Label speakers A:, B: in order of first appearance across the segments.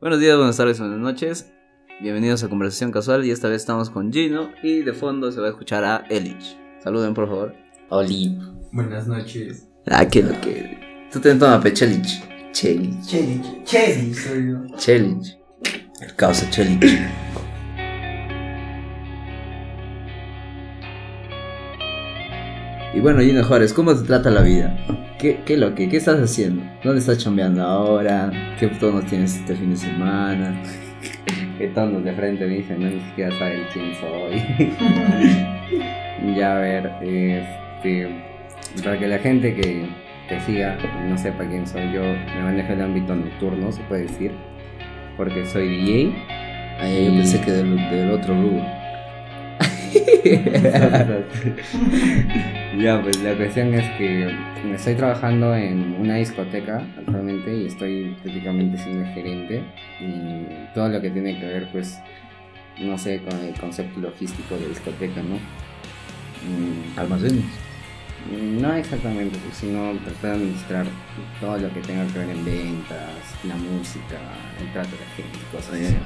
A: Buenos días, buenas tardes, buenas noches. Bienvenidos a Conversación Casual y esta vez estamos con Gino y de fondo se va a escuchar a Elich. Saluden, por favor.
B: Oli.
C: Buenas noches.
A: Ah, qué lo que. Tú te tomas pe Chelich. Chelich.
C: Chelich, Chelich soy yo.
A: Chelich. El causa Chelich. Y bueno, Gino Juárez, ¿cómo te trata la vida? ¿Qué, qué lo que? ¿Qué estás haciendo? ¿Dónde estás chambeando ahora? ¿Qué tonos tienes este fin de semana? ¿Qué tonos de frente me dicen? No, ni siquiera saben quién soy. ya, a ver, este, para que la gente que te siga no sepa quién soy yo, me manejo el ámbito nocturno, se puede decir, porque soy DJ.
B: Ay, yo
A: Y-
B: pensé que del, del otro rubro.
A: ya, pues la cuestión es que estoy trabajando en una discoteca actualmente y estoy prácticamente siendo gerente y todo lo que tiene que ver, pues, no sé, con el concepto logístico de discoteca, ¿no? Mm,
B: Almacenes.
A: no exactamente, pues, sino tratar de administrar todo lo que tenga que ver en ventas, la música, el trato de la gente, cosas así.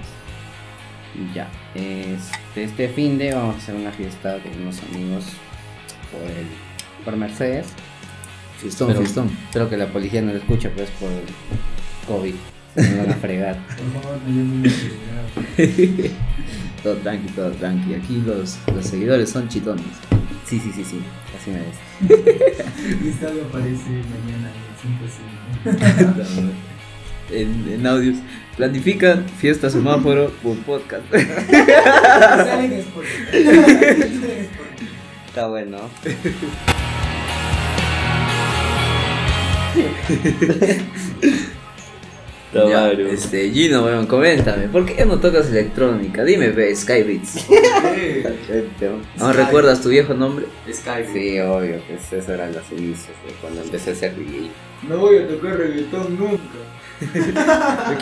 A: Y ya, este, este fin de vamos a hacer una fiesta con unos amigos por, el, por Mercedes.
B: Fistón,
A: Pero-
B: fistón.
A: Espero que la policía no lo escuche, pues por COVID. Me van a fregar.
C: Por favor, no.
B: Todo tranqui, todo tranqui. Aquí los, los seguidores son chitones.
A: Sí, sí, sí, sí, así me ves.
C: Algo aparece mañana en el 5
B: en, en audios. Planifican fiesta semáforo por podcast.
A: Está bueno.
B: Ya, este, Gino, weón, coméntame, ¿por qué no tocas electrónica? Dime, ve, Skybeats. ¿No recuerdas tu viejo nombre?
C: Skype.
A: Sí, obvio, pues eso eran los inicios de cuando empecé a ser DJ.
C: No voy a tocar reggaetón nunca.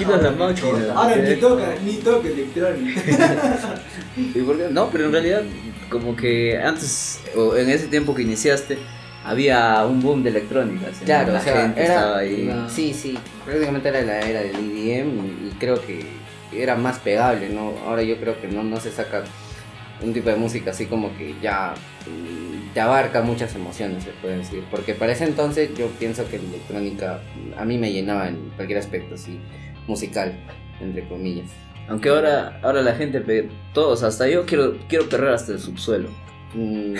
B: No es la máquina.
C: Ahora ni
B: Eh,
C: toca, ni toca electrónica.
B: ¿Y por qué? No, pero en realidad, como que antes, o en ese tiempo que iniciaste, había un boom de electrónica. ¿sí?
A: Claro,
B: la
A: o sea,
B: gente
A: era,
B: estaba ahí.
A: no, sí, sí, prácticamente era la era del EDM y, y creo que era más pegable, ¿no? Ahora yo creo que no, no se saca un tipo de música así como que ya mm, te abarca muchas emociones, se puede decir. Porque para ese entonces yo pienso que la electrónica mm, a mí me llenaba en cualquier aspecto así, musical, entre comillas.
B: Aunque ahora, ahora la gente, todos, hasta yo quiero, quiero perrer hasta el subsuelo.
A: Mm,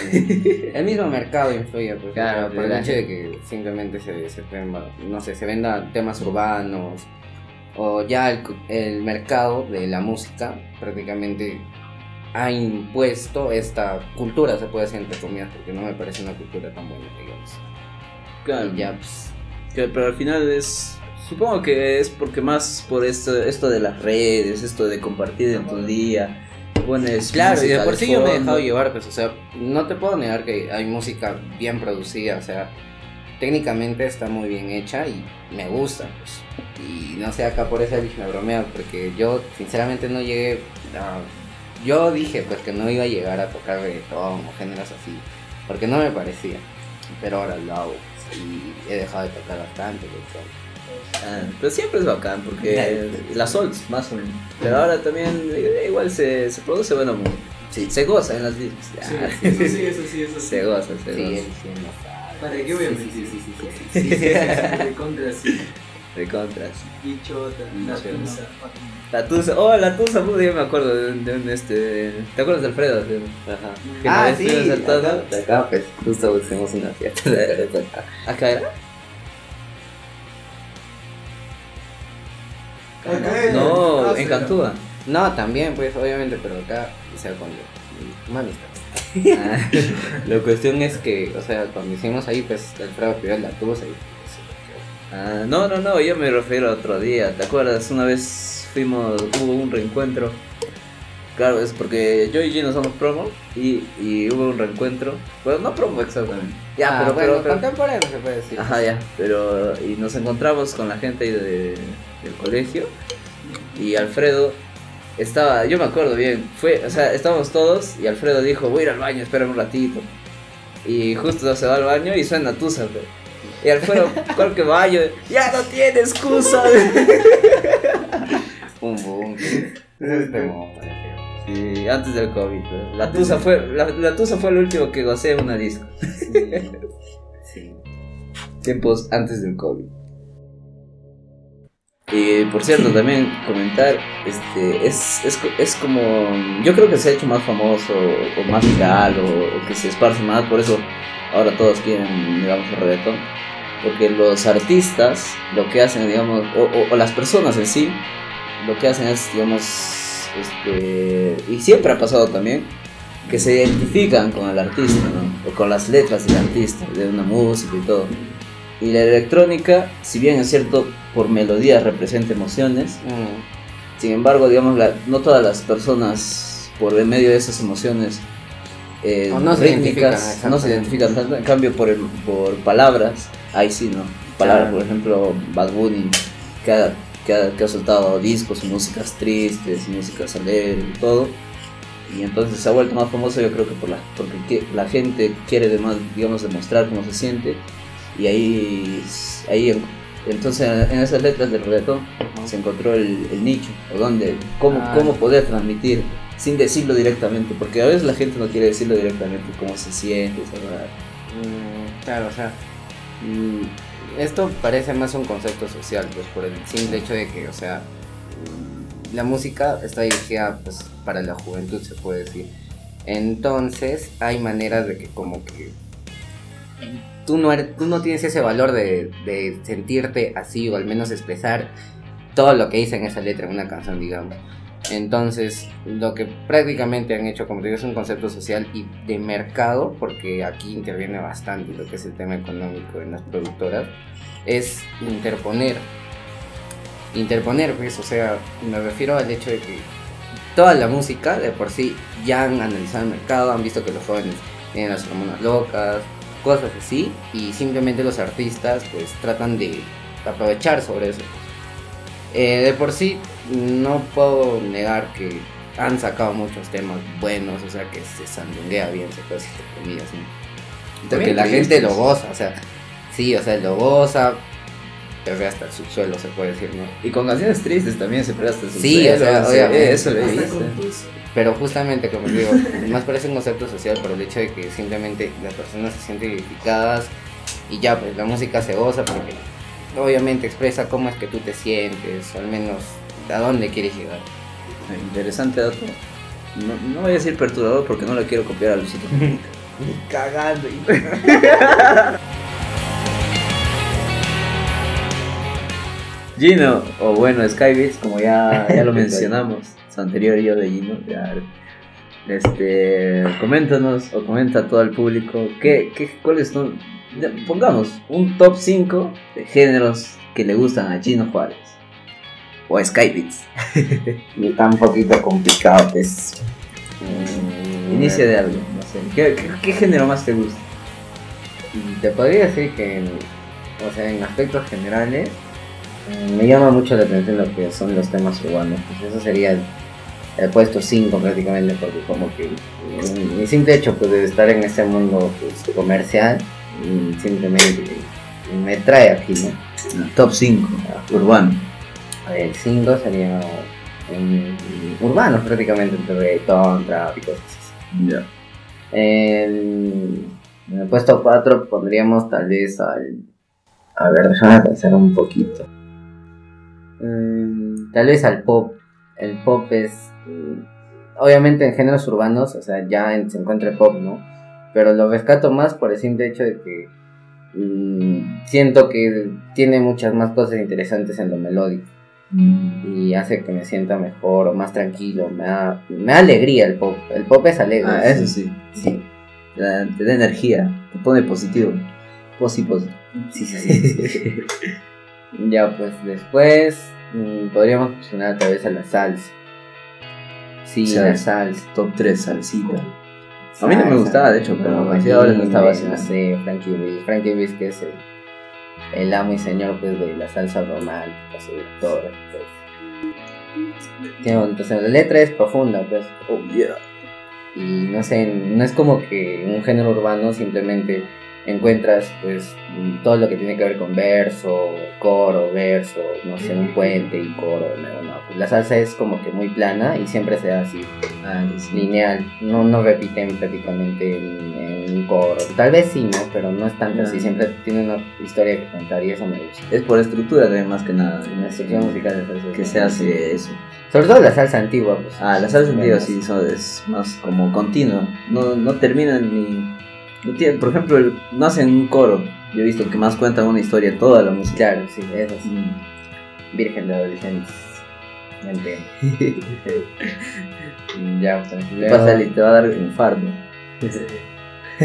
A: el mismo mercado influye pues,
B: Claro,
A: por el hecho de que simplemente se, se no sé, se vendan temas urbanos o ya el, el mercado de la música prácticamente ha impuesto esta cultura, se puede decir entre comillas, porque no me parece una cultura tan buena, digamos.
B: Claro.
A: Y ya, pues,
B: Que- pero al final es. Supongo que es porque más por esto, esto de las redes, esto de compartir en tu día. Pones.
A: Claro, y de por sí yo me he dejado llevar, pues, o sea, no te puedo negar que hay música bien producida, o sea, técnicamente está muy bien hecha y me gusta, pues. Y no sé, acá por eso dije me bromea, porque yo sinceramente no llegué a... Yo dije, pues, que no iba a llegar a tocar reggaetón o géneros así, porque no me parecía, pero ahora lo hago, pues, y he dejado de tocar bastante, pues,
B: Ah, pero siempre es bacán porque las sols, más o menos. Pero ahora también eh, igual se, se produce bueno sí, se goza en las discos.
C: Sí,
B: Ah,
C: eso sí, eso sí, eso sí.
B: Se goza, se
A: Sí,
B: goza.
A: él sí no sabe.
C: ¿Para qué voy a
A: Sí,
C: mentir?
A: sí, sí, sí, sí, sí.
C: Sí, sí, sí, sí, de contra sí.
B: De contras.
C: Bichota,
B: Bichota.
C: Natusa.
B: La tusa, oh la tusa, puta, yo me acuerdo de, un- de un este. ¿Te acuerdas de Alfredo?
A: Ajá.
B: Que
A: Ah, sí,
B: todo-
A: acá, acá, pues justo hicimos una fiesta de.
B: ¿Acá era?
C: Acá era,
B: No,
C: ah,
B: en Cantúa.
A: No, también, pues obviamente, pero acá, o sea, cuando. Mami,
B: Ah,
A: la cuestión es que, o sea, cuando hicimos ahí, pues Alfredo pidió la tusa y.
B: ah, no, no, no, yo me refiero a otro día. ¿Te acuerdas? Una vez fuimos, hubo un reencuentro. Claro, es porque yo y Gino somos promo y, y hubo un reencuentro. Bueno, no promo exactamente. Ya,
A: ah,
B: pero,
A: bueno,
B: pero, pero-
A: contemporáneo se puede decir.
B: Ajá, ya, pero y nos encontramos con la gente ahí de- del colegio y Alfredo estaba, yo me acuerdo bien, fue, o sea, estábamos todos y Alfredo dijo, voy a ir al baño, espérame un ratito. Y justo se va al baño y suena Tusa, pe. Y Alfredo, ¿cuál que baño? Ya no tiene excusa.
A: Un boom. que- Ese es temón, por ejemplo.
B: Sí, antes del COVID. ¿no? La tusa fue, la, la tusa fue lo último que gocé en una disco.
A: Sí.
B: Tiempos antes del COVID. Y por cierto, también comentar, este, es, es, es como, yo creo que se ha hecho más famoso o más viral o, o que se esparce más, por eso ahora todos quieren, digamos, el reggaetón. Porque los artistas lo que hacen, digamos, o, o- o las personas en sí, lo que hacen es, digamos, este, y siempre ha pasado también, que se identifican con el artista, ¿no? O con las letras del artista, de una música y todo. Y la electrónica, si bien es cierto, por melodía representa emociones,
A: Mm,
B: sin embargo, digamos, la- no todas las personas, por en medio de esas emociones eh,
A: no se
B: rítmicas, no se identifican tanto. En cambio, por, el- por palabras, ahí sí, ¿no? Palabras,
A: Claro.
B: por ejemplo, Bad Bunny, que ha, que ha- que ha soltado discos, músicas tristes, músicas alegres y todo. Y entonces se ha vuelto más famoso, yo creo que por la, porque que- la gente quiere, demás, digamos, demostrar cómo se siente. Y ahí, ahí en- entonces en esas letras del reggaetón se encontró el, el nicho, o dónde, cómo,
A: Ah.
B: cómo poder transmitir sin decirlo directamente, porque a veces la gente no quiere decirlo directamente, cómo se siente, verdad.
A: Mm, claro, o sea, esto parece más un concepto social, pues por el simple hecho de que, o sea, mm, la música está dirigida pues para la juventud, se puede decir. Entonces, hay maneras de que como que tú no, eres- tú no tienes ese valor de, de sentirte así o al menos expresar todo lo que dice en esa letra, en una canción, digamos. Entonces, lo que prácticamente han hecho, como te digo, es un concepto social y de mercado, porque aquí interviene bastante lo que es el tema económico en las productoras, es interponer. Interponer, pues, o sea, me refiero al hecho de que toda la música de por sí ya han analizado el mercado, han visto que los jóvenes tienen las hormonas locas, cosas así, y simplemente los artistas pues tratan de aprovechar sobre eso. Eh, de por sí, no puedo negar que han sacado muchos temas buenos, o sea que se sandunguea bien, se puede decir comillas, ¿no? Porque la gente lo goza, o sea, sí, o sea, lo goza, pero hasta el subsuelo se puede decir, ¿no?
B: Y con canciones tristes también se presta su
A: Sí, o sea, obviamente.
B: eso lo he
D: Hasta
B: visto.
D: con tus-
A: Pero justamente, como digo, más parece un concepto social por el hecho de que simplemente las personas se sienten identificadas y ya, pues la música se goza porque obviamente expresa cómo es que tú te sientes, al menos a dónde quieres llegar.
B: Interesante dato. No, no voy a decir perturbador porque no le quiero copiar a Luisito.
A: Cagando.
B: Gino, o bueno, Skybeats, como ya, ya lo mencionamos, su anterior yo de Gino, ya, este, coméntanos o comenta a todo el público qué, qué, cuáles son, pongamos un top 5 de géneros que le gustan a Gino Juárez o a Skybeats.
A: Y está un poquito complicado, pues.
B: Inicia de algo, no sé. ¿Qué, qué, qué género más te gusta?
A: Te podría decir que, en, o sea, en aspectos generales, mm, me llama mucho la atención lo que son los temas urbanos. Pues eso sería el, el puesto 5 prácticamente, porque como que mm, mi simple hecho pues, de estar en este mundo pues, comercial, mm, simplemente me trae aquí, ¿no?
B: Top 5, urbano.
A: El 5 sería mm, urbanos prácticamente, entre reggaetón, trap y cosas así.
B: Ya.
A: El, en el puesto 4 pondríamos tal vez al... A ver, déjame pensar un poquito. Mm, tal vez al pop. El pop es... mm, obviamente en géneros urbanos, o sea, ya en- se encuentra el pop, ¿no? Pero lo rescato más por el simple hecho de que mm, siento que tiene muchas más cosas interesantes en lo melódico y hace que me sienta mejor o más tranquilo, me da, me da alegría el pop. El pop es alegre.
B: Ah, eso sí.
A: Sí.
B: Te da, te da energía, te pone positivo. Posi, posi.
A: Sí, sí, sí, sí. ya, pues después mm, podríamos mencionar tal vez a la salsa. Sí, la salsa.
B: Top 3, salsita. A mí no me gustaba, de hecho, pero
A: sí,
B: ahora no estaba así.
A: No sé, Frankie Ruiz. Frankie Ruiz que es el, el amo y señor pues, de la salsa romántica, todo. Pues. Qué bonito. O sea, la letra es profunda, pues.
B: Oh, yeah.
A: Y no sé, no es como que un género urbano simplemente encuentras pues todo lo que tiene que ver con verso, coro, verso, no sé, un puente y coro. No, no, pues la salsa es como que muy plana y siempre se da así,
B: Ah,
A: lineal. No, no repiten prácticamente en, un coro. Tal vez sí, ¿no? Pero no es tanto así.
B: Ya.
A: Siempre tiene una historia que contar y eso me gusta.
B: Es por estructura también más que nada.
A: La estructura musical de salsa
B: Que se hace eso.
A: Sobre todo la salsa antigua, pues.
B: Ah, la salsa antigua sí son- es más como continua. No, no terminan ni. Por ejemplo, el- no hacen un coro. Yo he visto que más cuentan una historia toda la música.
A: Claro, sí, eso sí.
B: Mm.
A: Virgen de adolescentes. Mente. ya, pues.
B: ¿Qué pasa? Te va a dar infarto.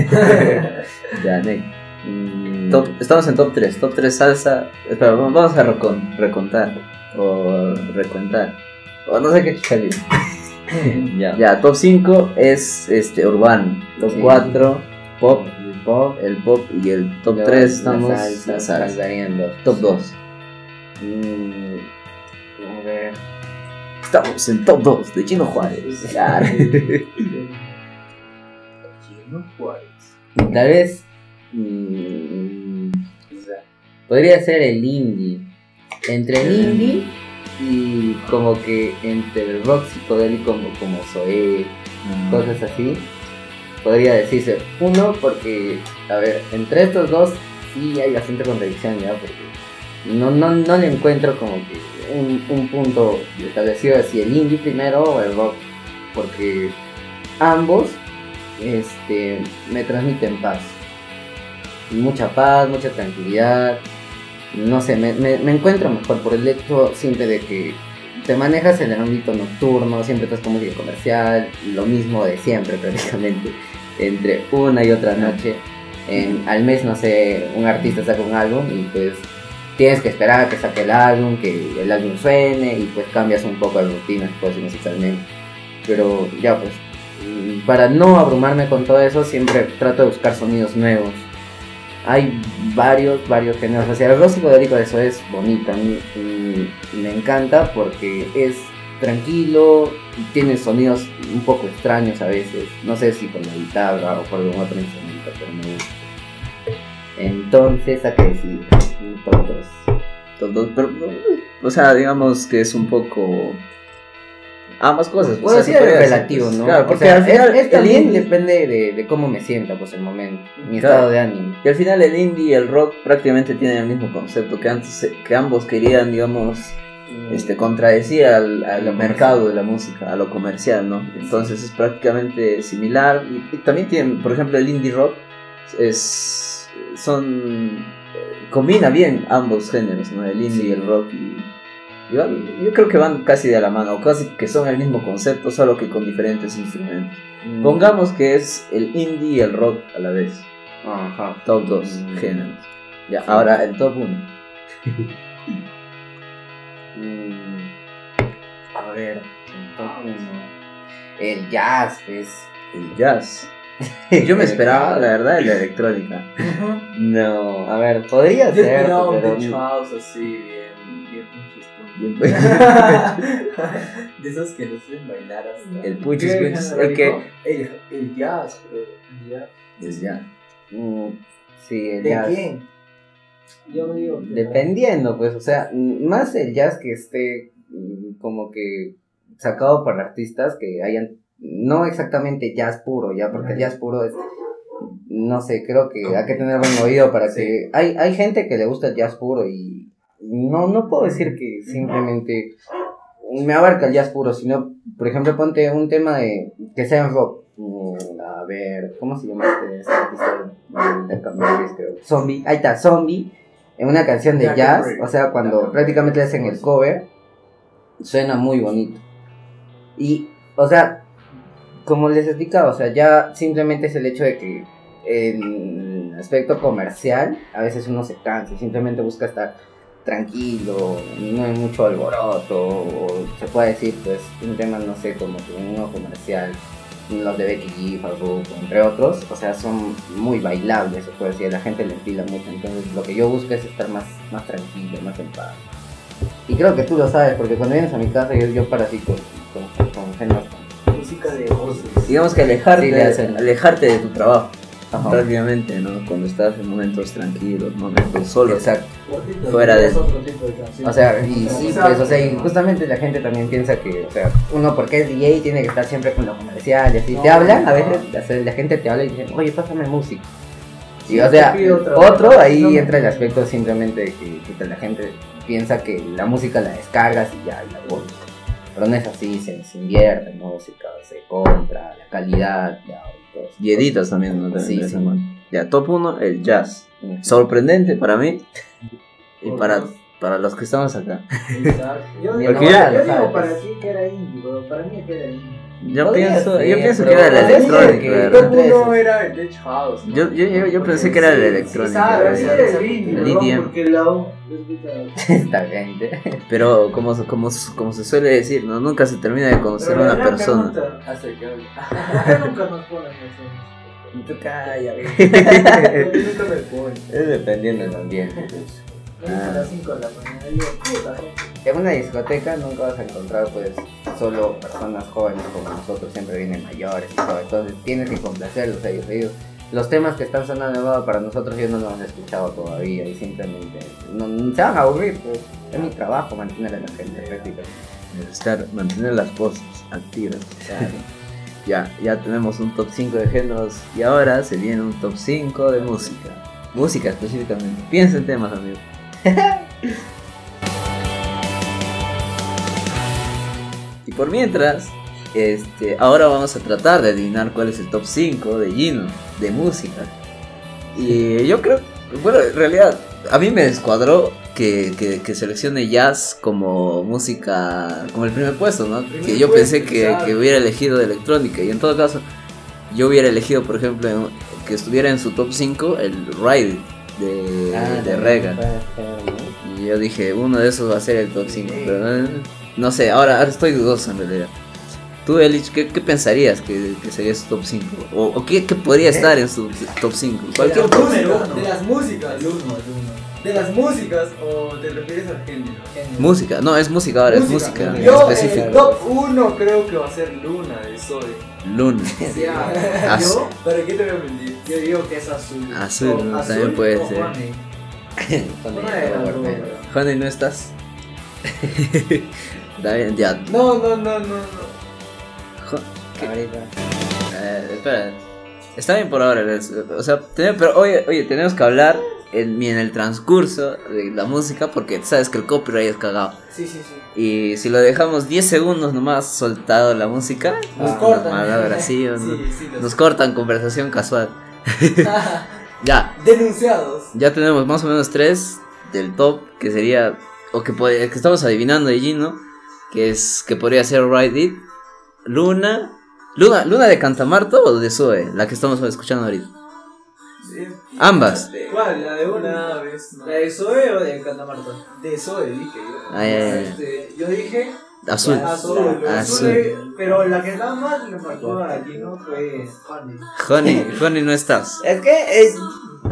B: Ya, Nick.
A: Mm,
B: Top- estamos en top 3. Top 3 salsa. Espera, vamos a recon- recontar. O recuentar. O no sé qué chuchali.
A: ya.
B: Ya, top 5 es este urbano. Top
A: Sí.
B: 4, pop.
A: El pop.
B: El pop y el top
A: luego
B: 3
A: la
B: estamos la salsa.
A: dos.
B: Top 2.
A: Mm.
B: Estamos en top 2 de Chino Juárez. Claro.
C: Chino Juárez.
A: Tal vez. mm, podría ser el indie. Entre el indie y como que entre el rock psicodélico como, como Zoé, cosas así. Podría decirse. Uno, porque, a ver, entre estos dos sí hay bastante contradicción ya, porque no, no, no le encuentro como que un, un punto establecido si el indie primero o el rock, porque ambos este, me transmiten paz. Mucha paz, mucha tranquilidad. No sé, me, me- encuentro mejor por el hecho simple de que te manejas en el ámbito nocturno, siempre estás música comercial, lo mismo de siempre prácticamente, entre una y otra noche. En, al mes, no sé, un artista saca un álbum y pues tienes que esperar a que saque el álbum, que el álbum suene y pues cambias un poco la rutina pues musicalmente. Pero ya pues, para no abrumarme con todo eso, siempre trato de buscar sonidos nuevos. Hay varios, varios géneros. O sea, el rock psicodélico de eso es bonito. A mí mm, me encanta porque es tranquilo, tiene sonidos un poco extraños a veces. No sé si con la guitarra o por algún otro instrumento, pero me gusta. Entonces, a que decir, top dos.
B: Top 2, pero, o sea, digamos que es un poco. Ambas cosas.
A: Puedo
B: o sea, podría decir,
A: relativo, ¿no?
B: Claro,
A: O
B: porque
A: sea,
B: al final.
A: es, es también
B: indie-
A: depende de, de cómo me sienta, pues el momento, mi
B: Claro.
A: estado de ánimo.
B: Y al final el indie y el rock prácticamente tienen el mismo concepto que antes que ambos querían, digamos, este contradecir al, al mercado de la música, a lo comercial, ¿no? Entonces es prácticamente similar y, y también tienen, por ejemplo, el indie rock es son eh, combina bien ambos géneros, ¿no? El indie y el rock y, y van- yo creo que van casi de la mano, o casi que son el mismo concepto, solo que con diferentes instrumentos.
A: Mm.
B: Pongamos que es el indie y el rock a la vez.
A: Ajá.
B: Top 2
A: Mm.
B: géneros. Ya,
A: Sí.
B: ahora el top 1.
A: Mm, A ver, el. El jazz, pues.
B: El jazz. Yo me esperaba, la verdad, la electrónica.
A: No, a ver, podría
C: Yo
A: ser,
C: esperaba un house así, bien, bien punches. De esos que nos hacen bailar hasta.
B: El punches,
C: ¿Qué
B: punches,
C: género
B: el que-?
C: El, el jazz, pero el jazz.
B: Pues ya.
A: Mm, sí, el
C: ¿De
A: jazz.
C: quién? Yo digo. que-
A: Dependiendo, pues, o sea, más el jazz que esté mm, como que sacado por artistas que hayan, no exactamente jazz puro, ya, porque el jazz puro es, no sé, creo que hay que tener buen oído para
C: Sí.
A: que, hay, hay gente que le gusta el jazz puro y no, no puedo decir que simplemente me abarca el jazz puro, sino, por ejemplo, ponte un tema de, que sea en rock, Mm, a ver, ¿cómo se llama este, este artista? Zombie, ahí está, Zombie en una canción de
C: Jack
A: jazz, o sea, cuando prácticamente le hacen el cover, suena muy bonito. Y, o sea, como les explicaba, o sea, ya simplemente es el hecho de que en aspecto comercial, a veces uno se cansa y simplemente busca estar tranquilo, no hay mucho alboroto, o se puede decir, pues, un tema, no sé, como que uno comercial, los de Becky G, entre otros, o sea, son muy bailables, se puede decir, la gente le empila mucho, entonces lo que yo busco es estar más, más tranquilo, más en paz. Y creo que tú lo sabes, porque cuando vienes a mi casa yo, yo parasito con, con, con géneros
C: Música de voces.
B: Digamos que alejarte,
A: Sí,
B: alejarte de tu trabajo.
A: Ajá.
B: prácticamente, ¿no? Cuando estás en momentos tranquilos, momentos solos.
A: Exacto.
B: Fuera de-.
A: O sea, y sí, pues, o sea, y justamente la gente también piensa que, o sea, uno porque es DJ tiene que estar siempre con lo comercial y así. te
D: No,
A: hablan, a
D: no.
A: veces o sea, la gente te habla y dice, oye, pásame música. Y
D: Sí,
A: o sea, otro ahí
D: no.
A: entra el aspecto simplemente de que, que la gente piensa que la música la descargas y ya, y la pones. Pero no es así, se, se invierte en música, se compra, la calidad, ya, y eso.
B: Y editas también, ¿no?
A: Sí, sí.
B: Ya, top 1, el jazz. Sorprendente para mí y para, para los que estamos acá.
D: Exacto. Yo, digo,
B: enamorada,
D: yo
A: ¿sabes?
D: digo para ti que era indie, bro. Para mí que era indie.
B: Yo pienso,
A: ser,
B: yo pienso que era la
A: es
B: electrónica.
A: que-
B: ¿verdad?
D: Top
A: Entre
D: 1
A: esos.
D: era el Edge House. ¿no?
B: Yo, yo, yo, yo pensé que era la electrónica.
D: Sí, el
B: El
D: porque la U escucha-
B: Este,
A: Esta gente.
B: Pero como, se- como, se- como se suele decir, ¿no? Nunca se termina de conocer
D: Pero
B: a
D: la
B: una persona.
D: pregunta,
A: Hace que hable.
D: ¿por qué nunca nos ponen eso?
A: Tú calla,
D: nunca me ponen.
A: Es dependiendo del ambiente.
D: Dicen a las 5 de la mañana y digo, puta,
A: En una discoteca nunca vas a encontrar pues solo personas jóvenes como nosotros, siempre vienen mayores y todo, entonces tienes que complacerlos a ellos, ellos. Los temas que están sonando para nosotros yo no los he escuchado todavía y simplemente no, no- se van a aburrir, pues es mi trabajo mantener a la gente prácticamente.
B: Estar, mantener las voces activas. Ya, ya tenemos un top 5 de géneros y ahora se viene un top 5 de música. Música específicamente. Piensa en temas, amigo. por mientras, este, ahora vamos a tratar de adivinar cuál es el top 5 de Gino, de música. Y yo creo, bueno, en realidad, a mí me descuadró que, que, que seleccione jazz como música, como el primer puesto, ¿no?
D: Primer
B: Que yo
D: puesto,
B: pensé que, que hubiera elegido de electrónica. Y en todo caso, yo hubiera elegido, por ejemplo, que estuviera en su top 5 el Ride de,
A: Ah,
B: de Rega. Y yo dije, uno de esos va a ser el top 5. Pero eh, no sé, ahora, ahora estoy dudoso en realidad. Tú, Elich, ¿qué, qué pensarías que, que sería su top 5? ¿O, o qué, qué podría estar en su top 5? Cualquier
D: de, música,
E: uno.
D: de las músicas.
E: El uno, el uno.
D: De las músicas o te refieres al género.
B: Música, no, es música ahora, es
D: Música.
B: música
D: Yo, el top 1 creo que va a ser Luna de Zoe.
B: Luna.
D: Ya,
B: Azul.
D: yo, ¿para qué te voy a mentir? Yo digo que es azul.
B: Azul,
D: O
B: ¿no? También puede
D: o
B: ser.
D: Bro.
B: Honey, ¿no estás? Ya.
D: No, no, no, no, no.
A: Ahorita.
B: eh, espera. Está bien por ahora, o sea, pero oye, oye, tenemos que hablar en, en el transcurso de la música porque sabes que el copyright es cagado.
D: Sí, sí, sí.
B: Y si lo dejamos 10 segundos nomás soltado la música,
D: Nos
B: ah,
D: cortan.
B: palabra
D: Sí,
B: no-
D: sí, los-
B: nos cortan conversación casual. ya,
D: Denunciados.
B: ya tenemos más o menos tres del top que sería o que, puede- que estamos adivinando de Gino, que es que podría ser Ride It, Luna, Luna, Luna de Cantamarto o de Zoe, la que estamos escuchando ahorita. Ambas.
D: ¿Cuál? ¿La de una vez? ¿La de Zoe o de Cantamarta? De Zoe, dije yo.
B: Ay, ay, ay.
D: Este, yo dije
B: Azul.
D: azul,
B: Azul.
D: azul. Pero la que nada más le marcó a Gino fue Honey.
B: Honey, Honey no estás.
A: Es que es.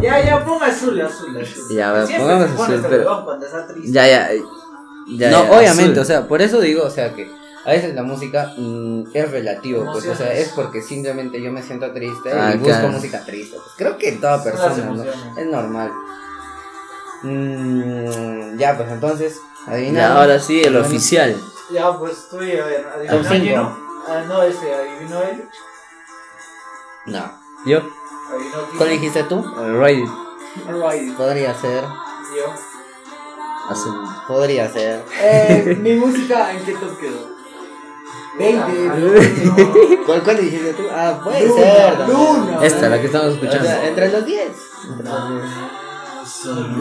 D: Ya, ya, ponga azul, azul, azul.
B: Ya,
D: Siempre
B: pongamos azul, pero-
D: huevón cuando está triste.
B: Ya, ya. Ya
A: no,
B: ya,
A: obviamente,
B: azul.
A: o sea, por eso digo, o sea, que a veces la música mm, es relativo, pues, o sea, es porque simplemente yo me siento triste
B: Ah,
A: y busco
B: claro.
A: música triste. Pues creo que en toda persona. Es normal. Mm, ya, pues entonces, adivina.
B: Ya, ahora sí, el oficial.
D: Ya, pues estoy, a ver, adivinó. Ah, no, ese, adivinó él.
A: No.
B: Yo.
A: ¿Cuál dijiste tú?
B: Ride It,
D: Alright,
A: Podría ser.
D: yo.
B: Azul.
A: Podría ser.
D: Eh, mi música, ¿en qué top quedó? 20,
A: ¿Cuál, cuál dijiste tú? Ah, puede
D: Luna,
A: ser. también.
D: Luna.
B: Esta, la que estamos
A: O
B: escuchando.
A: sea, entre los 10.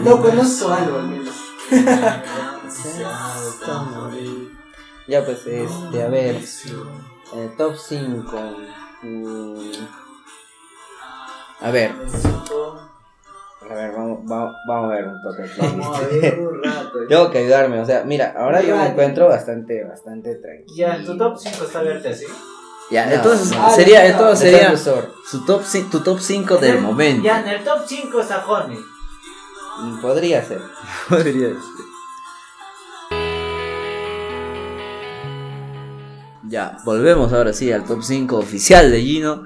D: No conozco algo al menos.
A: Ya, pues, este, a ver. eh, top 5. A ver, a ver, vamos, vamos, vamos a ver un toque.
D: Vamos a ver un rato.
A: Tengo que ayudarme, o sea, mira, ahora yo me encuentro bastante, bastante tranquilo.
D: Ya, tu top 5 está abierto así.
B: Ya,
A: No,
B: entonces
A: no.
B: sería,
D: Ah,
B: entonces sería su top, tu top 5 del momento.
D: Ya, en el top 5 está Honey.
A: Mm, Podría ser.
B: Podría ser. Ya, volvemos ahora sí al top 5 oficial de Gino.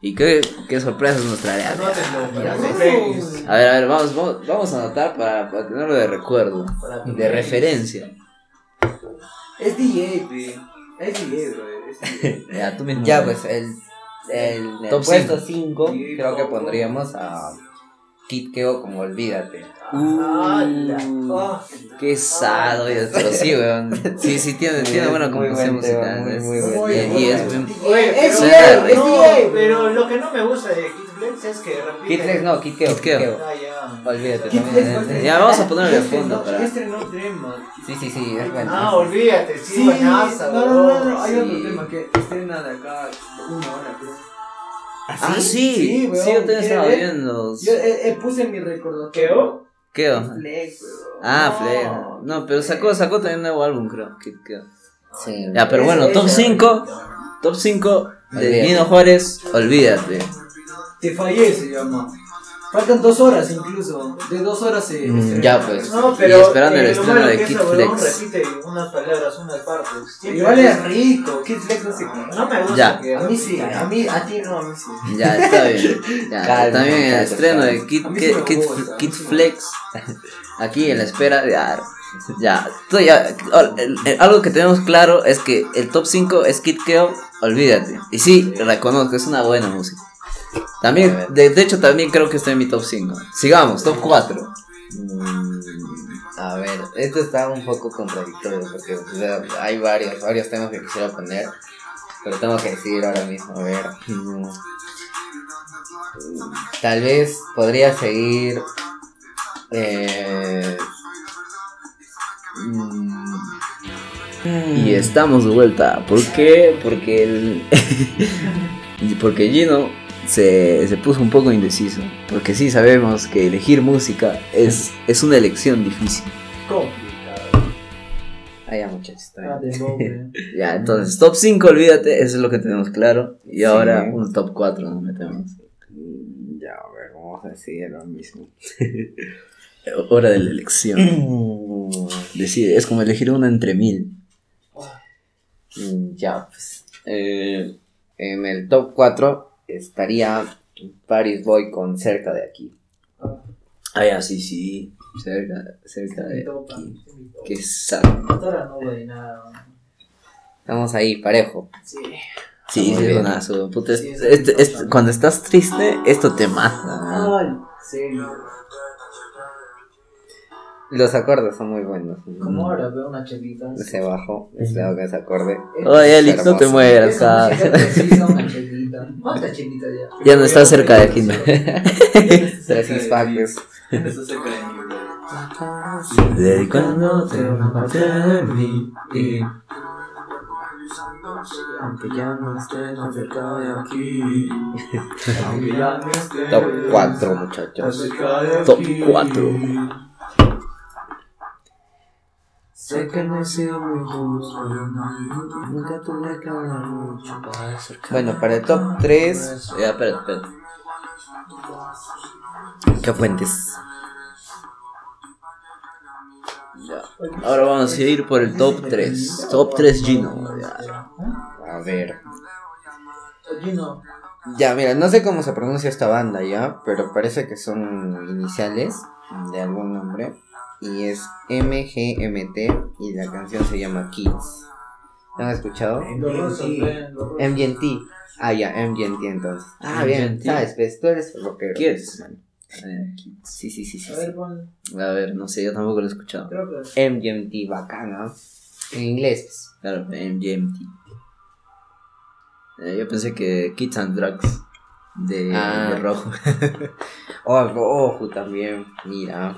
B: ¿Y qué, qué sorpresas nos
D: playlist.
B: A ver, a ver, vamos, vamos, vamos a anotar para, para tenerlo de recuerdo, de referencia.
D: Es DJ, pe. Es DJ, bro. Es DJ.
B: Ya, tú mismo.
A: Ya, pues el, el, el
B: Top
A: puesto 5
D: Sí,
A: creo que pondríamos a Kid Keo como Olvídate.
B: Uh,
D: Oh.
B: Qué sado, oye, pero sí, weón. Sí, sí, tiene, tiene
A: es
B: buena
A: muy
B: composición
A: buen tema,
B: musical.
A: muy,
B: es-
A: muy
D: Muy
B: y-
A: tema.
B: y es
D: bueno.
B: bien-
D: Oye,
B: Es DJ, es
D: no, pero lo que no me gusta de Kid Flex es que repite.
A: Kid Flex, no, Kid Keo.
B: Kid Keo.
A: Kid Keo.
D: Ah, ya.
A: Olvídate
D: Kid
A: también.
D: Flex,
A: eh,
B: Ya, vamos a ponerle de fondo
D: no-
B: para.
D: Este no tema.
A: Sí, sí, sí, es bueno.
D: Ah, olvídate, sí,
C: Sí,
D: buenaza,
C: no, no, no, no, hay
D: sí.
C: otro tema que estrena de acá una hora, creo.
B: Ah, sí,
C: Sí,
B: sí, yo también
C: ¿quiere
B: estaba
C: ver?
B: viendo.
C: Yo eh, eh, puse mi recordatorio.
B: ¿Qué? o?
C: Flex, weón.
B: Ah,
C: No.
B: Flex. No, pero sacó, sacó también un nuevo álbum, creo.
A: Sí.
B: Ya, pero bueno, top
C: ese
B: 5.
C: era
B: Top 5 de. Nino Juárez, olvídate.
C: Te fallé se llama. Faltan dos horas incluso. De dos horas se.
A: Mm,
C: se-
A: ya, pues.
D: No,
B: Y
D: pero.
B: esperando el
D: eh, lo
B: estreno de Kid Flex.
D: repite unas palabras, unas partes.
C: Igual es rico. Kid Flex no sé cómo.
D: No me gusta.
B: Ya.
D: que
C: A mí sí, a mí, a ti no, a mí sí.
B: Ya, está bien. Ya,
A: Calma,
B: también el estreno
A: calma.
B: de Kid, Kid,
C: sí me
B: Kid-
C: gusta,
B: Kid Flex. Aquí en la espera. Ya, ya, tú ya- el- el- algo que tenemos claro es que el top 5 es Kid Keo, olvídate. Y sí, reconozco, es una buena música. También, de, de hecho, también creo que está en mi top 5. Sigamos, top 4.
A: Mm, A ver, esto está un poco contradictorio porque o sea, hay varios, varios temas que quisiera poner, pero tengo que decidir ahora mismo. A ver, mm, tal vez podría seguir. Eh, mm,
B: Y estamos de vuelta. ¿Por qué? Porque el. porque Gino se, se puso un poco indeciso. Porque sí sabemos que elegir música es, es una elección difícil.
D: Complicado.
A: Ah, ya, muchachos.
D: Ah.
B: Ya, entonces, top 5, olvídate, eso es lo que tenemos claro. Y ahora un top 4 nos metemos.
A: Mm, Ya, a ver, vamos a decidir ahora mismo.
B: Hora de la elección. Decide, es como elegir una entre mil.
A: Mm, Ya, pues. eh, en el top 4 estaría Paris Boy con cerca de aquí.
B: Ah, ya, sí, sí. Cerca, cerca de.
D: topa, mi topa.
B: Que sa-
D: Hasta ahora no voy nada.
A: Estamos ahí, parejo.
D: Sí.
B: Sí, sí, buenazo. Puta, es-
D: Sí, es
B: este- este- cuando estás triste, esto te mata.
D: Ay, serio.
A: Los acordes son muy buenos.
D: Como mm. ahora veo una chelita.
A: Se bajó, es claro que se acorde.
B: Oye, Alex, no te mueras.
D: Ah. ¿Cuántas chelitas ya?
B: Ya no está cerca de aquí.
A: Tres impactos.
C: No está
B: Dedicándote una parte de mí
C: aunque ya no estés tan cerca de aquí
A: Top 4 muchachos
B: Top 4
C: Sé que no he sido muy justo, nunca tuve que hablar mucho para acercarme.
A: Bueno, para el top 3,
B: Ya, espérate, espérate.
A: ¿qué fuentes?
B: Ya. Ahora vamos a ir por el top 3. Top 3 Gino. Ya.
A: A ver.
D: Gino.
A: Ya, mira, no sé cómo se pronuncia esta banda ya, pero parece que son iniciales de algún nombre. Y es MGMT y la canción se llama Kids. ¿La han escuchado? MGMT. Ah, ya, MGMT entonces. Ah, bien,
B: MGMT.
A: sabes, pues tú eres rockero.
B: Kids.
A: man. Sí, sí, sí, sí.
D: A ver, pon.
B: A ver, no sé, yo tampoco lo he escuchado.
D: Creo que.
A: MGMT, bacana. En inglés. pues.
B: Claro, MGMT. Eh, yo pensé que Kids and Drugs de,
A: Ah.
B: de rojo.
A: Ojo, ojo también. Mira,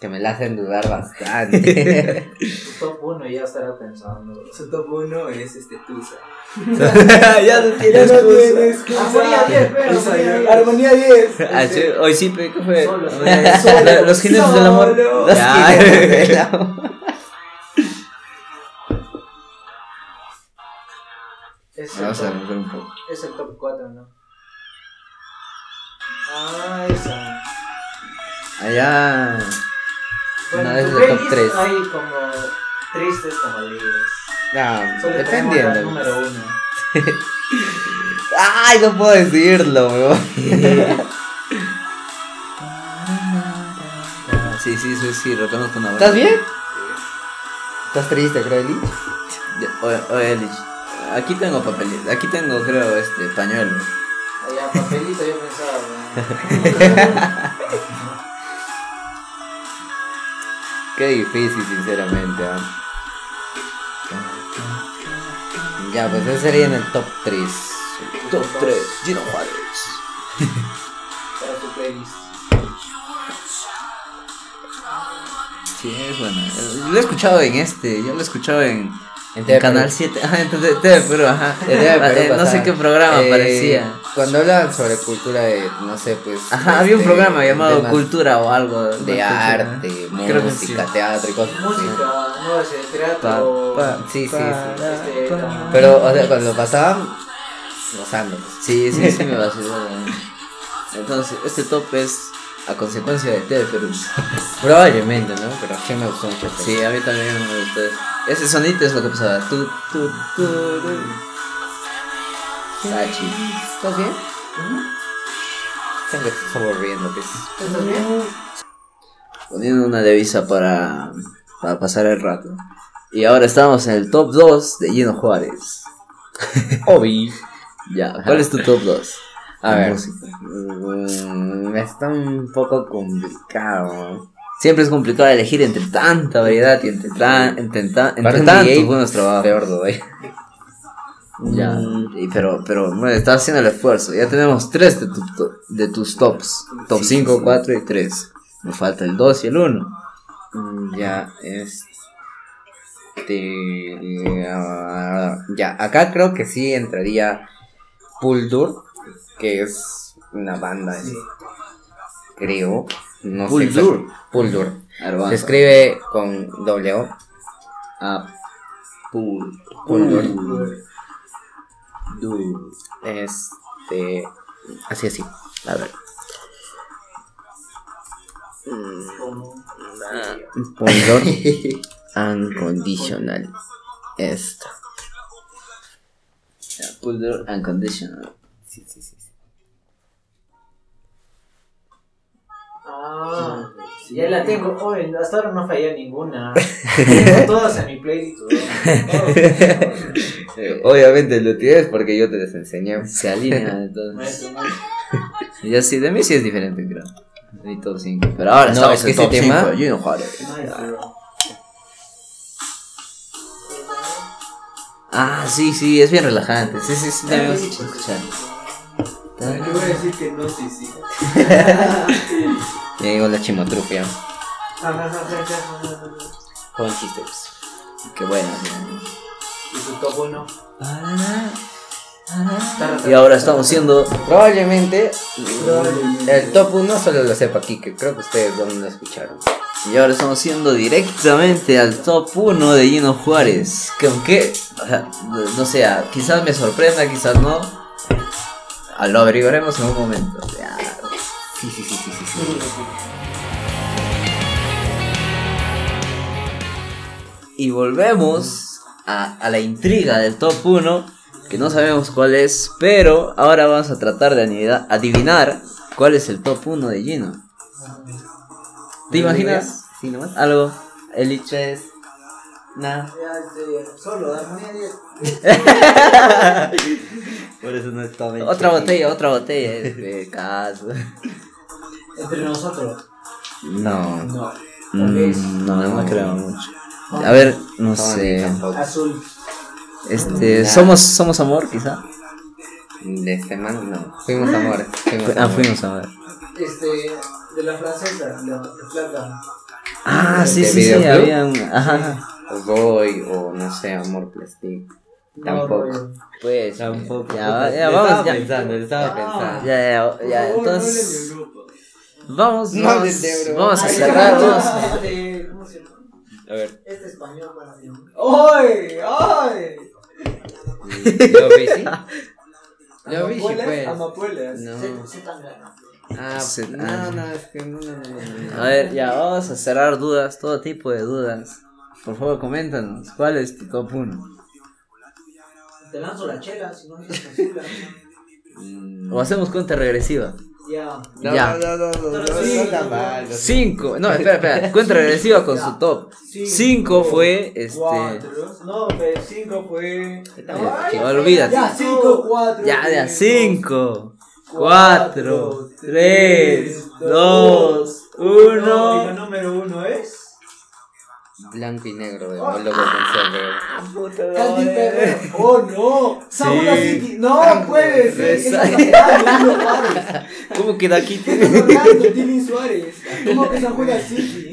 A: que me la hacen dudar bastante.
D: Tu top 1 ya estará pensando.
C: Su top 1 es este Tusa.
B: ya no
C: Ya no tienes
D: Armonía 10, pero, armonía 10.
C: Armonía 10.
B: Ah, sí, hoy sí, ¿qué fue?
D: Solo,
B: Eh,
C: solo,
B: Los jinetes del amor.
C: solo.
A: Los
B: Ya.
A: jinetes del amor.
D: Es el,
B: Vamos a
D: top,
B: un poco.
D: es el top 4, ¿no? Ah, esa.
B: Allá.
D: Bueno,
A: No, es el top
D: playlist
A: 3.
D: Hay como tristes como alegres.
A: Ah,
D: Solo
A: dependiendo.
D: número 1.
A: Ay, no puedo decirlo, weón.
B: Sí, sí, sí, sí, reconozco una
A: ¿Estás bien? ¿Estás triste, creo?
B: Ya, Oye, oye, Lich, aquí tengo papelito, aquí tengo, creo, este, pañuelo.
D: Ya, papelito, yo pensaba.
A: Qué difícil, sinceramente. ¿ah? Ya, pues ese sería en el top 3.
B: Top 3, Gino Juárez.
D: Para tu playlist.
B: Sí, es buena. Lo he escuchado en este, yo lo he escuchado en,
A: En
B: en Canal
A: Perú.
B: 7. Ajá, en TV Perú, ajá.
A: En TV Perú
B: Eh, no sé qué programa
A: Eh,
B: parecía.
A: Cuando hablan sobre cultura de, no sé, pues.
B: Ajá, había un
A: este,
B: programa llamado Cultura o algo.
A: De arte,
B: ¿no? Creo que
A: música,
B: sí.
A: teatro y cosas.
D: Música, no sé, teatro.
B: Pa, pa,
A: Sí, sí, sí.
D: Este,
B: para.
A: Pero, o sea, cuando lo pasaban, gozando. pues.
B: Sí, sí, sí me vaciló. Entonces, este top es a consecuencia de TV Perú.
A: Probablemente, ¿no? Pero sí me gustó mucho.
B: Sí, a mí también me gustó. Ese sonito es lo que pasaba. Tu, tu, tu, tu. Sachi.
A: ¿Estás bien? Siempre estás aburriendo, pues.
D: ¿Estás bien?
B: Poniendo una divisa para, para pasar el rato. Y ahora estamos en el top 2 de Gino Juárez.
A: Obi.
B: Ya, ¿cuál es tu top 2?
A: A ver.
B: Música.
A: Mm, está un poco complicado.
B: Siempre es complicado elegir entre tanta variedad y entre, tan, entre, ta- entre
A: Para
B: tantos buenos trabajos.
A: Peor doy.
B: Ya,
A: Mm.
B: y pero, pero bueno, estás haciendo el esfuerzo. Ya tenemos tres de, tu, de tus tops: top 5, 4 y 3. Nos falta el 2 y el 1.
A: Mm, Ya, este. ya, acá creo que sí entraría Puldur, que es una banda,
D: Sí.
A: creo. No sé
B: Puldur.
A: exact- Puldur. Se escribe con O.
B: Ah, Pul.
A: Puldur. Este. Así, así.
B: A ver.
A: Puldur Unconditional. Esto.
B: Ya, Puldur Unconditional.
A: Sí, sí, sí. Sí.
D: Ah, ya la tengo. Oye, hasta ahora no fallé ninguna. Tengo todas en mi playlist.
A: Eh, Obviamente lo tienes porque yo te les enseñé.
B: Se alinea entonces.
D: Maestro, maestro.
B: Ya sí, de mí sí es diferente, creo. Mi top 5. Pero ahora
A: No,
B: estamos
A: es que
B: en top
A: ese
B: 5
A: tema-
B: de Gino Juárez.
D: Maestro.
B: Ah, sí, sí, es bien relajante. Sí, sí, sí, también me
D: Yo voy a decir que no, sí, sí.
A: Ya llegó la chimotrufia. Con chistes.
B: Qué bueno.
D: Y tu top 1.
B: Y ahora estamos siendo.
A: Probablemente
D: Probablemente.
A: el top 1 solo lo sepa aquí, que creo que ustedes no lo escucharon.
B: Y ahora estamos siendo directamente al top 1 de Gino Juárez. Que aunque, o sea, no- ah, quizás me sorprenda, quizás no. Ah, Lo averiguaremos en un momento. Ya.
A: Sí, sí, sí, sí, sí. sí.
B: Y volvemos a, a la intriga del top 1, que no sabemos cuál es, pero ahora vamos a tratar de adivinar cuál es el top 1 de Gino. ¿Te imaginas
A: Sí, nomás.
B: algo? Eliches. Nada.
D: Ya, este, solo, armonía 10.
A: Por eso no está bien.
B: Otra botella, otra botella. De caso.
D: Entre nosotros.
A: No.
D: No.
B: Mm, no, no, creo mucho. A ver, no
A: Tony
B: sé.
A: tampoco.
D: Azul.
B: Este, somos, somos amor, quizá.
A: De este man, no. Fuimos amores. Fuimos
B: Ah,
A: amores.
B: fuimos amor.
D: Este, de la francesa, la plata.
B: Ah, sí,
A: ¿De
B: sí, sí,
A: videoclub?
B: habían. Ajá.
A: O Boy, o no sé, Amor Plastic. Tampoco.
D: No,
B: Pues,
A: Tampoco.
B: Ya, ya,
A: Lo
B: vamos,
A: estaba
B: ya.
A: pensando, estaba
D: Ah.
A: pensando.
B: Ya, ya, ya, entonces. Vamos,
A: No
B: vamos,
A: de
B: vamos a cerrar.
D: ¿cómo
B: vamos.
D: Este.
A: A ver.
D: Este español para mí. ¡Ay! ¡Ay!
A: ¿Lo vi, sí? Lo vi, sí,
D: Amapolas,
A: pues.
D: Amapolas.
A: No. Ah, no,
B: ah.
A: no, es que no, no, no, no, no.
B: A ver, ya, vamos a cerrar dudas, todo tipo de dudas. Por favor, coméntanos, ¿cuál es tu top 1?
D: Te lanzo la chela, si no censura.
A: Mm.
B: O hacemos cuenta regresiva.
D: Ya.
A: No,
B: Ya.
A: no, no, no, no, no,
D: Sí.
A: no está mal. no.
B: 5. No, espera, espera. Cuenta regresiva con su top. 5 fue este.
D: Cuatro. No, pero 5 fue.
A: Ay,
B: Olvídate.
D: Ya, 5, 4.
B: Ya, ya, 5, 4, 3, 2,
D: No, y la
B: 1.
D: número 1 es.
A: Blanco y negro de Molo con
D: Candy Perreo. Oh no. Saúl
B: Sí.
D: City. No puede ser.
B: ¿Cómo queda aquí?
D: Estás hablando, Dylan Suárez. ¿Cómo que Juan City?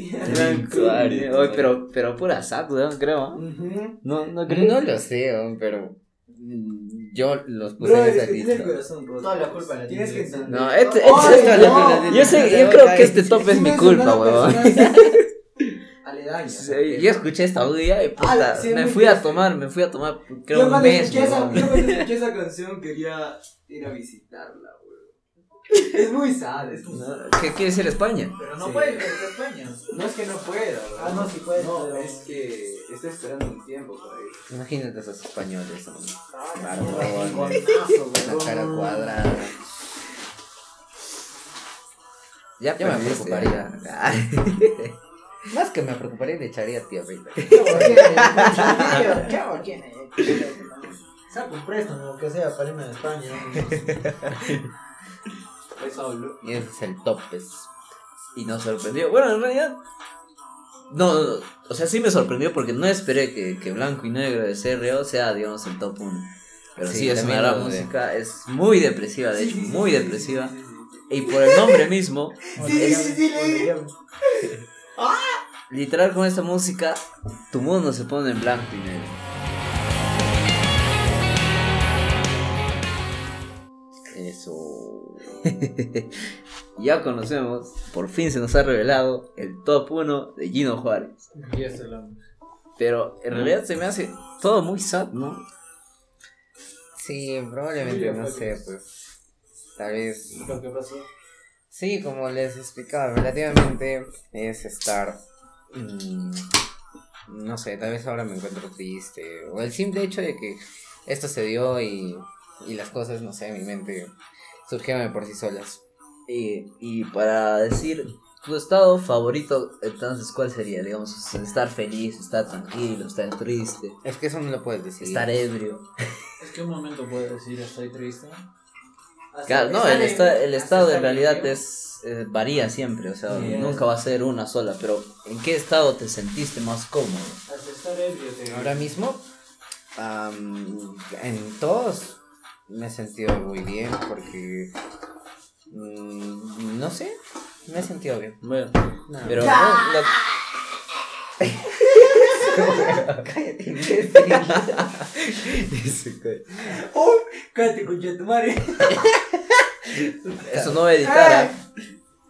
B: Oye, pero, pero pura SAT, weón, creo.
D: Ujú.
B: No, no
A: No
B: creo.
A: lo sé, pero mm, yo los puse
D: Bro,
A: en
D: es
A: esa
D: que tienes el
A: lista.
D: corazón roto. Toda la culpa la tienes que.
B: No, este,
D: Ay,
B: este, este-
D: no.
B: yo sé, yo creo que este top es mi culpa, weón. Sí, Yo escuché esta audio y puta,
D: Ah, sí,
B: me fui a
D: bien.
B: tomar, me fui a tomar, creo
D: Yo
B: un mes,
D: escuché esa, yo cuando escuché esa canción quería ir a visitarla, weón. Es muy sad, es muy sad.
B: No, ¿Qué quiere ser España?
D: Pero no
E: Sí.
D: puedes ir a España.
E: No es que no pueda, ¿verdad?
D: Ah, no, sí puedes,
E: No,
D: pero-
E: es que estoy esperando un tiempo para ir.
A: Imagínate esos españoles, ¿no?
D: Weón.
A: la cara cuadrada.
B: Ya
A: Yo me preocuparía. Más que me preocuparía le echaría tierrita.
D: Chao, ¿quién es? Saca un préstamo, que sea para irme a España.
E: Hablo.
A: Y ese es el top, pues.
B: Y nos sorprendió. Bueno, en realidad. No, o sea, sí me sorprendió porque no esperé que, que Blanco y Negro de CRO sea, digamos, el top 1. Pero sí,
A: Sí,
B: es una gran música, es muy depresiva, de hecho, muy depresiva. Y por el nombre mismo,
D: Sí, sí, sí, sí.
B: Literal con esta música, tu mundo se pone en blanco y negro.
A: Eso.
B: ya conocemos, por fin se nos ha revelado el top 1 de Gino Juárez.
E: Y eso hablamos.
B: Pero en realidad se me hace todo muy sad, ¿no?
A: Sí, probablemente, no sé, pues. Tal vez.
E: Lo que pasó.
A: Sí, como les explicaba, relativamente es estar. mm, no sé, tal vez ahora me encuentro triste. O el simple hecho de que esto se dio y, y las cosas, no sé, en mi mente surgieron por sí solas.
B: Y, y para decir tu estado favorito, entonces, ¿cuál sería? Digamos, estar feliz, estar tranquilo, estar triste,
A: Es que eso no lo puedes decir.
B: estar ebrio.
E: Es que un momento puedo decir estoy triste.
B: Claro, no, el, esta- el estado en realidad es eh, varía siempre, o sea,
E: Sí,
B: nunca va a ser una sola, pero ¿en qué estado te sentiste más cómodo?
A: Ahora mismo, am, en todos me he sentido muy bien porque. mm, no sé, me he sentido bien.
B: Bueno, pero no, la-
D: ¡Oh! Cállate, concha de tu madre.
B: eso no voy a editar. ¿ah?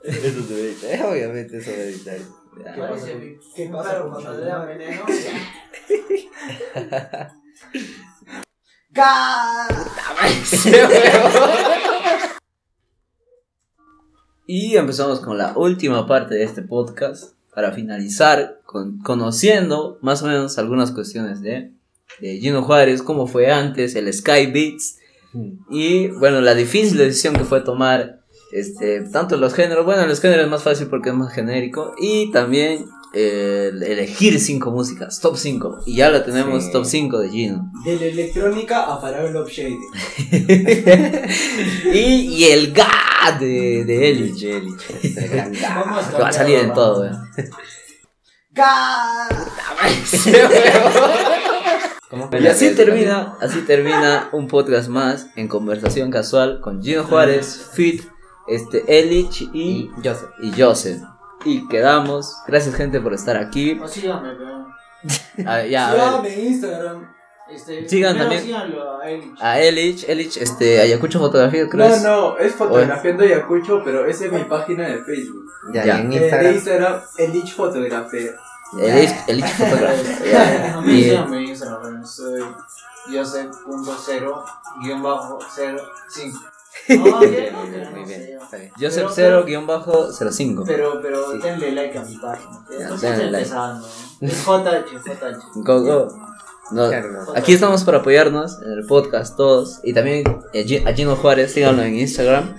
A: Eso se ve editar, Obviamente eso debe editar.
B: Ya.
D: ¿Qué pasa? ¿Qué pasa le da veneno?
B: Y empezamos con la última parte de este podcast para finalizar con, conociendo más o menos algunas cuestiones de, de Gino Juárez, cómo fue antes, el Sky Beats y bueno, la difícil decisión que fue tomar este, tanto los géneros, bueno, los géneros es más fácil porque es más genérico y también eh, elegir cinco músicas, top 5 y ya lo tenemos
A: Sí.
B: top 5 de Gino.
D: De la electrónica a Faraón Love Shady.
B: y, y el GA de, de Elich.
A: Es el gran ga-
D: Vamos
B: Que va a salir en todo, weón.
A: ¿Cómo
B: Y así termina, así termina un podcast más en conversación casual con Gino Juárez, Fit, este Elich y,
A: Y Joseph.
B: y Joseph. Y quedamos. Gracias gente por estar aquí.
D: No, síganme, pero.
B: Ah, ya, a ver.
D: Síganme en Instagram. Este,
B: Sigan también.
D: síganlo a Elich.
B: A Elich, Elich, este, Ayacucho Fotografía, creo
E: No,
B: es.
E: no, es fotografiando Ayacucho, pero esa es mi página de Facebook.
A: Ya, en
E: Eh, de
A: Instagram.
E: Instagram, Elich Fotografía.
B: Elich, Elich Fotografía.
D: A mí síganme en Instagram, soy Joseph.0-05. No, no,
A: Muy bien, está bien.
B: Joseph
D: Pero-
B: 0-05.
D: Pero, pero
A: Sí.
D: denle like a mi página.
B: Ya,
D: no
B: denle
D: estoy
B: like.
D: empezando. Es JH, JH.
B: Go, go. No,
A: Claro.
B: aquí estamos para apoyarnos en el podcast todos. Y también a Gi- a Gino Juárez, síganlo en Instagram.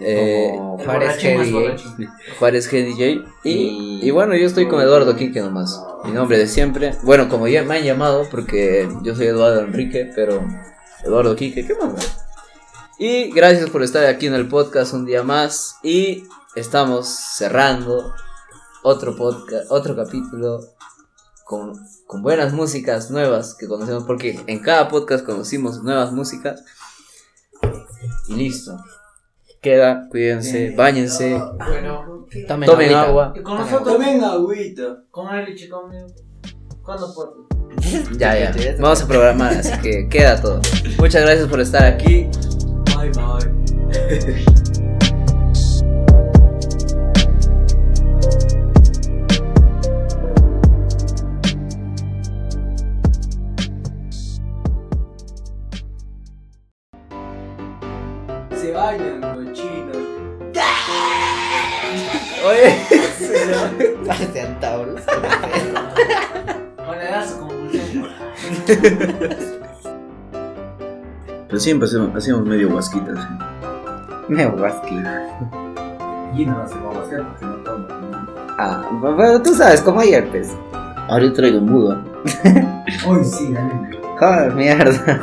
B: Eh,
A: Como
D: El
A: Juárez
D: borrachín más
A: Heavy.
D: borrachín.
B: Juárez GDJ. Y,
A: Y-
B: y bueno, yo estoy con Eduardo Quique nomás. Mi nombre de siempre. Bueno, como ya me han llamado, porque yo soy Eduardo Enrique, pero Eduardo Quique, ¿qué más? Y gracias por estar aquí en el podcast un día más. Y estamos cerrando otro podcast, otro capítulo con, con buenas músicas nuevas que conocemos, porque en cada podcast conocimos nuevas músicas. Y listo. Queda, cuídense, bañense,
D: Bueno,
A: Tomen,
B: agua.
D: nosotros,
E: Tomen agüita.
D: con conmigo. ¿Cuándo puedo?
B: Ya, ya. Vamos a programar, así que queda todo. Muchas gracias por estar aquí.
E: Bye bye. Se vayan cochinos.
B: Oye.
A: Sean tauros.
D: Con la edad su compulsión.
C: Pero siempre hacemos, hacíamos medio guasquitas. ¿eh?
A: Me guasqui.
E: Y no a hacer porque no toma.
A: Ah, bueno, tú sabes, como ayer, pues.
C: Ahora yo traigo mudo.
E: Hoy sí, dale.
A: Joder, mierda.